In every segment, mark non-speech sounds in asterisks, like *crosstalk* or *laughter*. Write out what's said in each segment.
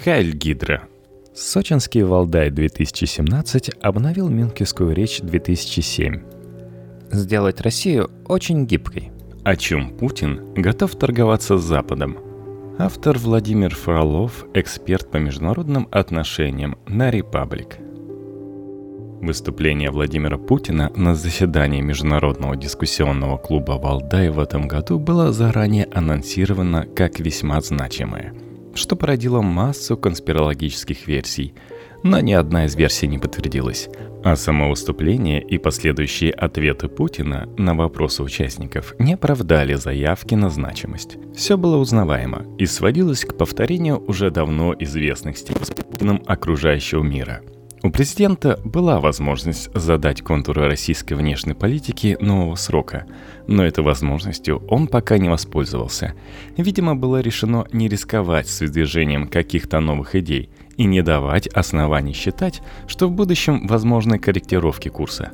Хайль Гидра. Сочинский Валдай 2017 обновил Мюнхенскую речь 2007. Сделать Россию очень гибкой. О чем Путин готов торговаться с Западом. Автор Владимир Фролов, эксперт по международным отношениям на Репаблик. Выступление Владимира Путина на заседании Международного дискуссионного клуба «Валдай» в этом году было заранее анонсировано как весьма значимое, что породило массу конспирологических версий, но ни одна из версий не подтвердилась. А само выступление и последующие ответы Путина на вопросы участников не оправдали заявки на значимость. Все было узнаваемо и сводилось к повторению уже давно известных стилей Путиным окружающего мира – у президента была возможность задать контуры российской внешней политики нового срока, но этой возможностью он пока не воспользовался. Видимо, было решено не рисковать с выдвижением каких-то новых идей и не давать оснований считать, что в будущем возможны корректировки курса.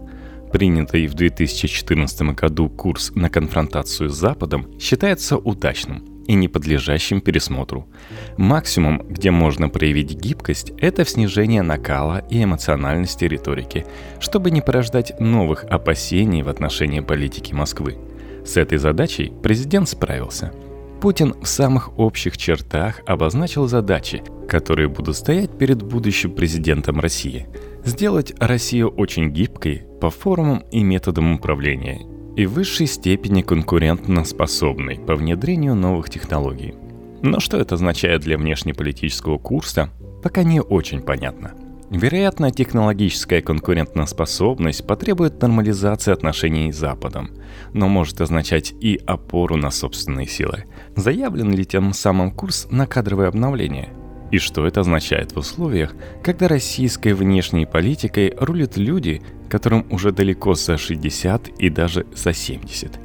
Принятый в 2014 году курс на конфронтацию с Западом считается удачным – и не подлежащим пересмотру. Максимум, где можно проявить гибкость, это в снижении накала и эмоциональности риторики, чтобы не порождать новых опасений в отношении политики Москвы. С этой задачей президент справился. Путин в самых общих чертах обозначил задачи, которые будут стоять перед будущим президентом России. Сделать Россию очень гибкой по формам и методам управления и в высшей степени конкурентно способной по внедрению новых технологий. Но что это означает для внешнеполитического курса, пока не очень понятно. Вероятно, технологическая конкурентоспособность потребует нормализации отношений с Западом, но может означать и опору на собственные силы. Заявлен ли тем самым курс на кадровое обновление? И что это означает в условиях, когда российской внешней политикой рулят люди, которым уже далеко за 60 и даже за 70.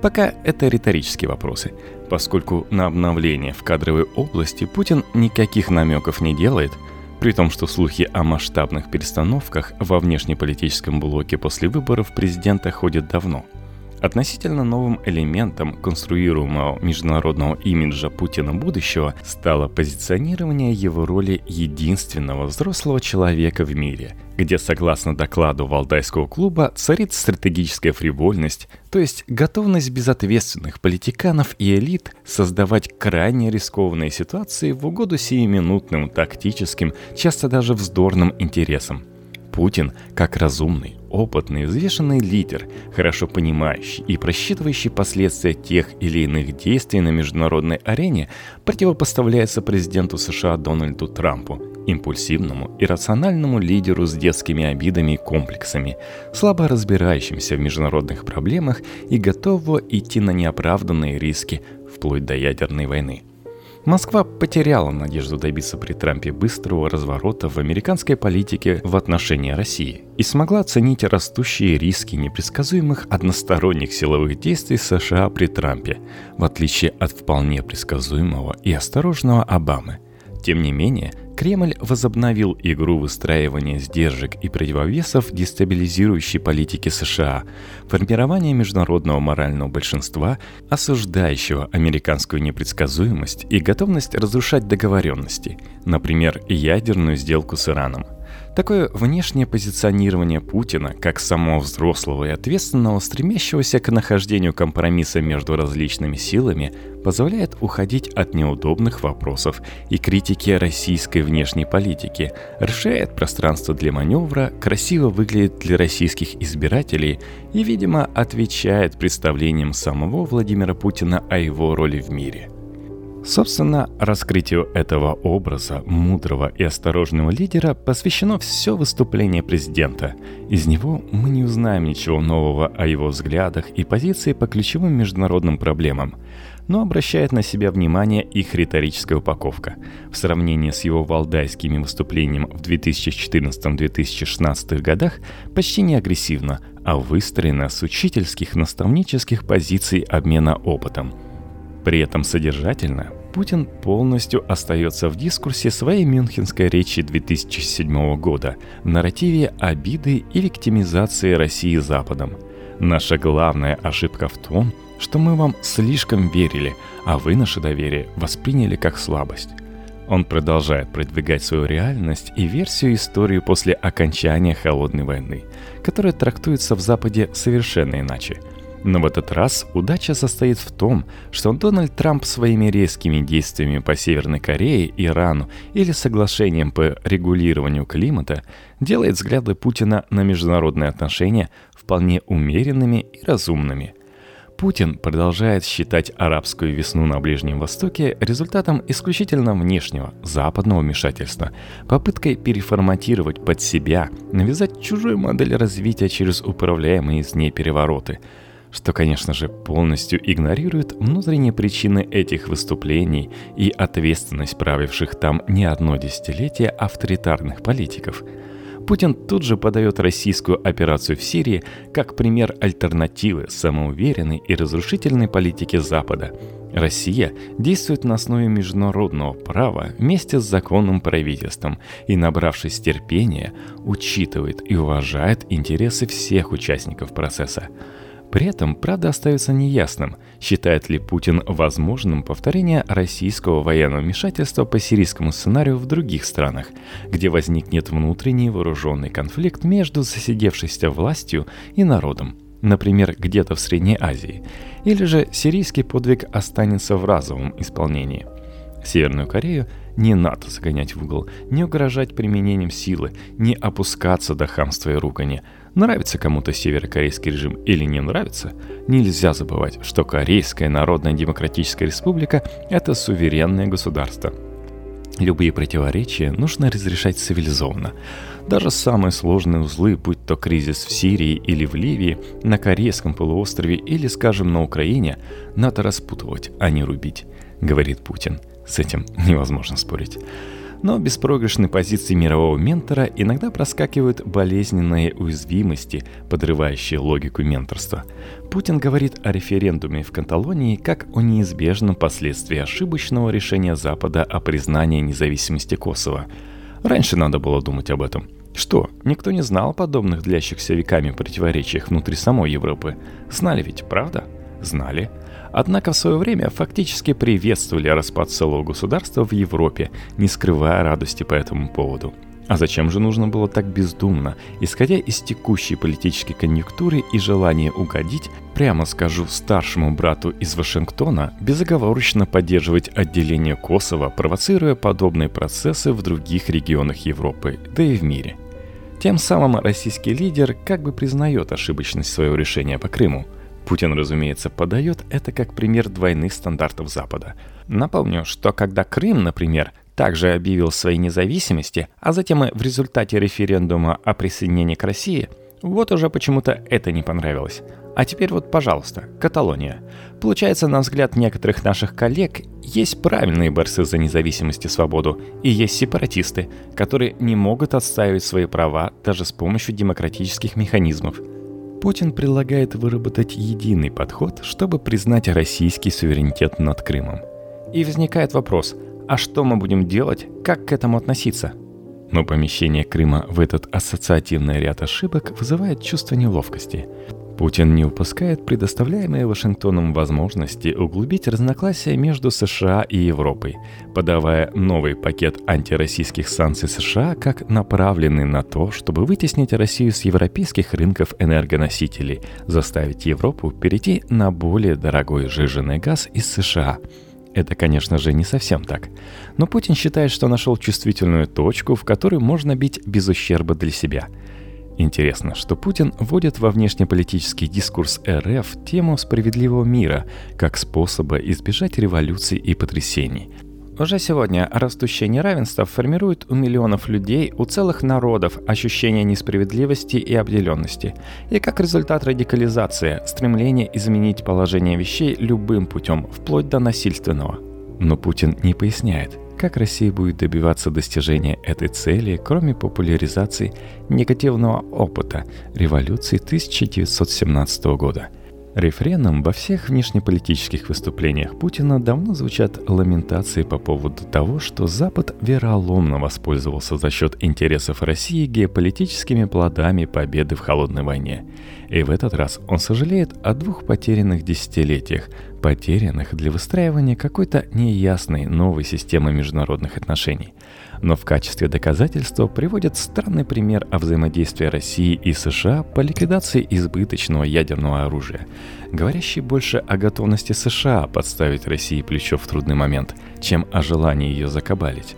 Пока это риторические вопросы, поскольку на обновление в кадровой области Путин никаких намеков не делает, при том, что слухи о масштабных перестановках во внешнеполитическом блоке после выборов президента ходят давно – Относительно новым элементом конструируемого международного имиджа Путина будущего стало позиционирование его роли единственного взрослого человека в мире, где, согласно докладу Валдайского клуба, царит стратегическая фривольность, то есть готовность безответственных политиканов и элит создавать крайне рискованные ситуации в угоду сиюминутным, тактическим, часто даже вздорным интересам. Путин, как разумный, опытный, взвешенный лидер, хорошо понимающий и просчитывающий последствия тех или иных действий на международной арене, противопоставляется президенту США Дональду Трампу, импульсивному и рациональному лидеру с детскими обидами и комплексами, слабо разбирающимся в международных проблемах и готового идти на неоправданные риски вплоть до ядерной войны – Москва потеряла надежду добиться при Трампе быстрого разворота в американской политике в отношении России и смогла оценить растущие риски непредсказуемых односторонних силовых действий США при Трампе, в отличие от вполне предсказуемого и осторожного Обамы. Тем не менее, Кремль возобновил игру выстраивания сдержек и противовесов дестабилизирующей политики США, формирование международного морального большинства, осуждающего американскую непредсказуемость и готовность разрушать договоренности, например, ядерную сделку с Ираном – Такое внешнее позиционирование Путина как самого взрослого и ответственного, стремящегося к нахождению компромисса между различными силами, позволяет уходить от неудобных вопросов и критики российской внешней политики, расширяет пространство для маневра, красиво выглядит для российских избирателей и, видимо, отвечает представлениям самого Владимира Путина о его роли в мире – Собственно, раскрытию этого образа мудрого и осторожного лидера посвящено все выступление президента. Из него мы не узнаем ничего нового о его взглядах и позиции по ключевым международным проблемам, но обращает на себя внимание их риторическая упаковка. В сравнении с его валдайскими выступлениями в 2014-2016 годах почти не агрессивно, а выстроена с учительских наставнических позиций обмена опытом – при этом содержательно Путин полностью остается в дискурсе своей мюнхенской речи 2007 года, нарративе обиды и виктимизации России Западом. Наша главная ошибка в том, что мы вам слишком верили, а вы наше доверие восприняли как слабость. Он продолжает продвигать свою реальность и версию истории после окончания Холодной войны, которая трактуется в Западе совершенно иначе. Но в этот раз удача состоит в том, что Дональд Трамп своими резкими действиями по Северной Корее, Ирану или соглашением по регулированию климата делает взгляды Путина на международные отношения вполне умеренными и разумными – Путин продолжает считать арабскую весну на Ближнем Востоке результатом исключительно внешнего, западного вмешательства, попыткой переформатировать под себя, навязать чужую модель развития через управляемые из ней перевороты, что, конечно же, полностью игнорирует внутренние причины этих выступлений и ответственность правивших там не одно десятилетие авторитарных политиков – Путин тут же подает российскую операцию в Сирии как пример альтернативы самоуверенной и разрушительной политики Запада. Россия действует на основе международного права вместе с законным правительством и, набравшись терпения, учитывает и уважает интересы всех участников процесса. При этом, правда, остается неясным, считает ли Путин возможным повторение российского военного вмешательства по сирийскому сценарию в других странах, где возникнет внутренний вооруженный конфликт между засидевшейся властью и народом, например, где-то в Средней Азии, или же сирийский подвиг останется в разовом исполнении. Северную Корею не надо загонять в угол, не угрожать применением силы, не опускаться до хамства и ругани – Нравится кому-то северокорейский режим или не нравится, нельзя забывать, что Корейская Народная Демократическая Республика – это суверенное государство. Любые противоречия нужно разрешать цивилизованно. Даже самые сложные узлы, будь то кризис в Сирии или в Ливии, на Корейском полуострове или, скажем, на Украине, надо распутывать, а не рубить, говорит Путин. С этим *laughs* невозможно спорить но в беспроигрышной позиции мирового ментора иногда проскакивают болезненные уязвимости, подрывающие логику менторства. Путин говорит о референдуме в Каталонии как о неизбежном последствии ошибочного решения Запада о признании независимости Косово. Раньше надо было думать об этом. Что, никто не знал о подобных длящихся веками противоречиях внутри самой Европы? Знали ведь, правда? Знали. Однако в свое время фактически приветствовали распад целого государства в Европе, не скрывая радости по этому поводу. А зачем же нужно было так бездумно, исходя из текущей политической конъюнктуры и желания угодить, прямо скажу, старшему брату из Вашингтона, безоговорочно поддерживать отделение Косово, провоцируя подобные процессы в других регионах Европы, да и в мире? Тем самым российский лидер как бы признает ошибочность своего решения по Крыму – Путин, разумеется, подает это как пример двойных стандартов Запада. Напомню, что когда Крым, например, также объявил своей независимости, а затем и в результате референдума о присоединении к России, вот уже почему-то это не понравилось. А теперь вот, пожалуйста, Каталония. Получается, на взгляд некоторых наших коллег, есть правильные борцы за независимость и свободу, и есть сепаратисты, которые не могут отстаивать свои права даже с помощью демократических механизмов – Путин предлагает выработать единый подход, чтобы признать российский суверенитет над Крымом. И возникает вопрос, а что мы будем делать, как к этому относиться? Но помещение Крыма в этот ассоциативный ряд ошибок вызывает чувство неловкости. Путин не упускает предоставляемые Вашингтоном возможности углубить разногласия между США и Европой, подавая новый пакет антироссийских санкций США как направленный на то, чтобы вытеснить Россию с европейских рынков энергоносителей, заставить Европу перейти на более дорогой жиженый газ из США – это, конечно же, не совсем так. Но Путин считает, что нашел чувствительную точку, в которую можно бить без ущерба для себя – Интересно, что Путин вводит во внешнеполитический дискурс РФ тему справедливого мира как способа избежать революций и потрясений. Уже сегодня растущее неравенство формирует у миллионов людей, у целых народов ощущение несправедливости и обделенности. И как результат радикализация, стремление изменить положение вещей любым путем, вплоть до насильственного. Но Путин не поясняет, как Россия будет добиваться достижения этой цели, кроме популяризации негативного опыта революции 1917 года? Рефреном во всех внешнеполитических выступлениях Путина давно звучат ламентации по поводу того, что Запад вероломно воспользовался за счет интересов России геополитическими плодами победы в холодной войне. И в этот раз он сожалеет о двух потерянных десятилетиях, потерянных для выстраивания какой-то неясной новой системы международных отношений. Но в качестве доказательства приводят странный пример о взаимодействии России и США по ликвидации избыточного ядерного оружия, говорящий больше о готовности США подставить России плечо в трудный момент, чем о желании ее закабалить.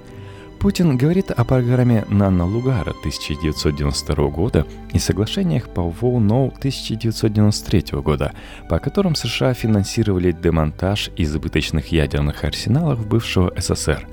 Путин говорит о программе Нана Лугара 1992 года и соглашениях по ВОУ-НОУ 1993 года, по которым США финансировали демонтаж избыточных ядерных арсеналов бывшего СССР.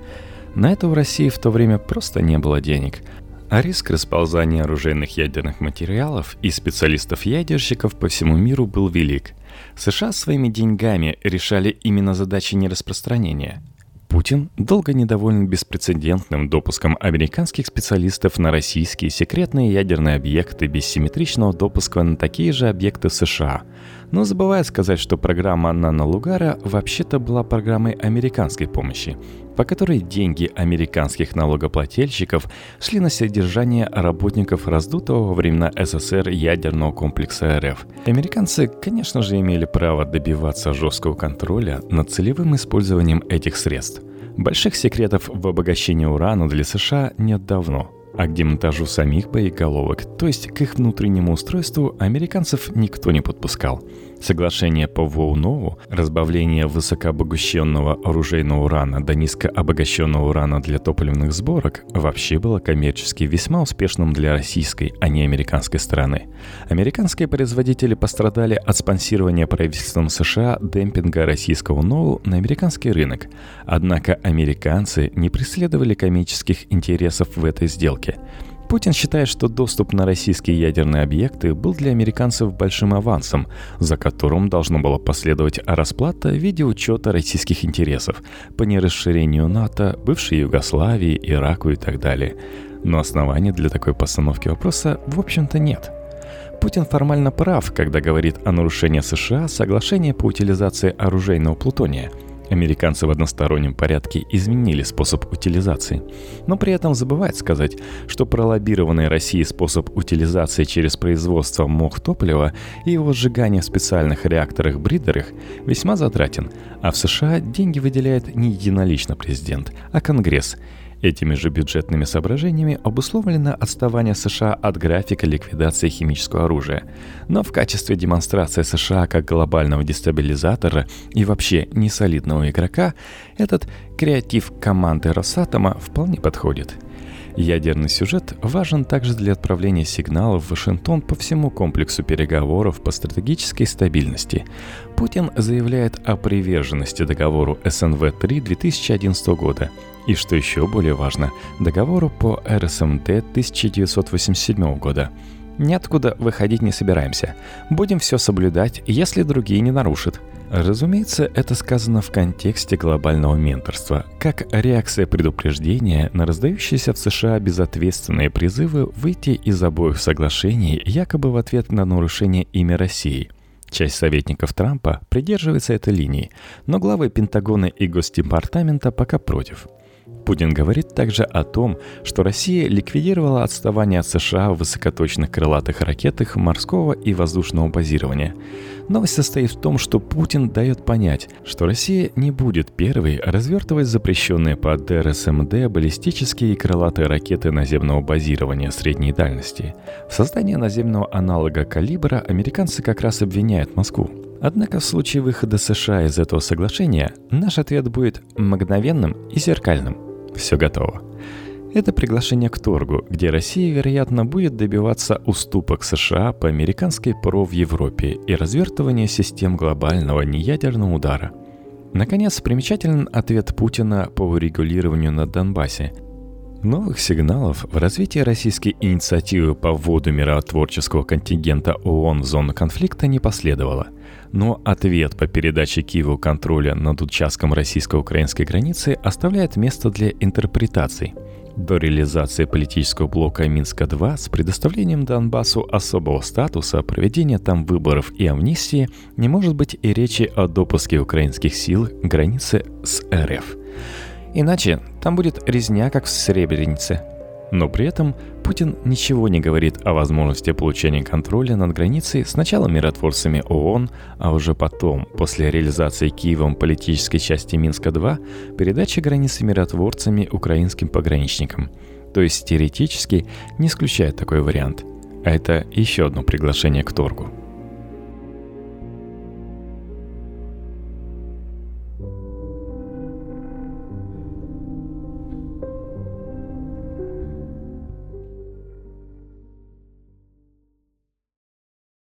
На это у России в то время просто не было денег, а риск расползания оружейных ядерных материалов и специалистов-ядерщиков по всему миру был велик. США своими деньгами решали именно задачи нераспространения – Путин долго недоволен беспрецедентным допуском американских специалистов на российские секретные ядерные объекты без симметричного допуска на такие же объекты США – но забывает сказать, что программа Нана Лугара вообще-то была программой американской помощи, по которой деньги американских налогоплательщиков шли на содержание работников раздутого во времена СССР ядерного комплекса РФ. Американцы, конечно же, имели право добиваться жесткого контроля над целевым использованием этих средств. Больших секретов в обогащении урана для США нет давно – а к демонтажу самих боеголовок, то есть к их внутреннему устройству, американцев никто не подпускал. Соглашение по ВОУ-НОВУ, разбавление высокообогащенного оружейного урана до низкообогащенного урана для топливных сборок вообще было коммерчески весьма успешным для российской, а не американской стороны. Американские производители пострадали от спонсирования правительством США демпинга российского НОУ на американский рынок. Однако американцы не преследовали коммерческих интересов в этой сделке – Путин считает, что доступ на российские ядерные объекты был для американцев большим авансом, за которым должно было последовать расплата в виде учета российских интересов по нерасширению НАТО, бывшей Югославии, Ираку и так далее. Но оснований для такой постановки вопроса в общем-то нет. Путин формально прав, когда говорит о нарушении США соглашения по утилизации оружейного плутония – Американцы в одностороннем порядке изменили способ утилизации, но при этом забывает сказать, что пролоббированный Россией способ утилизации через производство мох топлива и его сжигание в специальных реакторах-бридерах весьма затратен, а в США деньги выделяет не единолично президент, а Конгресс – Этими же бюджетными соображениями обусловлено отставание США от графика ликвидации химического оружия. Но в качестве демонстрации США как глобального дестабилизатора и вообще несолидного игрока этот креатив команды Росатома вполне подходит – Ядерный сюжет важен также для отправления сигналов в Вашингтон по всему комплексу переговоров по стратегической стабильности. Путин заявляет о приверженности договору СНВ-3 2011 года и, что еще более важно, договору по РСМД 1987 года. Ниоткуда выходить не собираемся. Будем все соблюдать, если другие не нарушат. Разумеется, это сказано в контексте глобального менторства, как реакция предупреждения на раздающиеся в США безответственные призывы выйти из обоих соглашений якобы в ответ на нарушение имя России. Часть советников Трампа придерживается этой линии, но главы Пентагона и Госдепартамента пока против – Путин говорит также о том, что Россия ликвидировала отставание от США в высокоточных крылатых ракетах морского и воздушного базирования. Новость состоит в том, что Путин дает понять, что Россия не будет первой развертывать запрещенные по ДРСМД баллистические и крылатые ракеты наземного базирования средней дальности. В создании наземного аналога «Калибра» американцы как раз обвиняют Москву. Однако в случае выхода США из этого соглашения наш ответ будет мгновенным и зеркальным. Все готово. Это приглашение к торгу, где Россия, вероятно, будет добиваться уступок США по американской ПРО в Европе и развертывания систем глобального неядерного удара. Наконец, примечателен ответ Путина по урегулированию на Донбассе – Новых сигналов в развитии российской инициативы по вводу миротворческого контингента ООН в зону конфликта не последовало. Но ответ по передаче Киеву контроля над участком российско-украинской границы оставляет место для интерпретаций. До реализации политического блока Минска-2 с предоставлением Донбассу особого статуса, проведения там выборов и амнистии не может быть и речи о допуске украинских сил к границе с РФ. Иначе там будет резня, как в Сребренице. Но при этом Путин ничего не говорит о возможности получения контроля над границей сначала миротворцами ООН, а уже потом, после реализации Киевом политической части Минска-2, передачи границы миротворцами украинским пограничникам. То есть теоретически не исключает такой вариант. А это еще одно приглашение к торгу.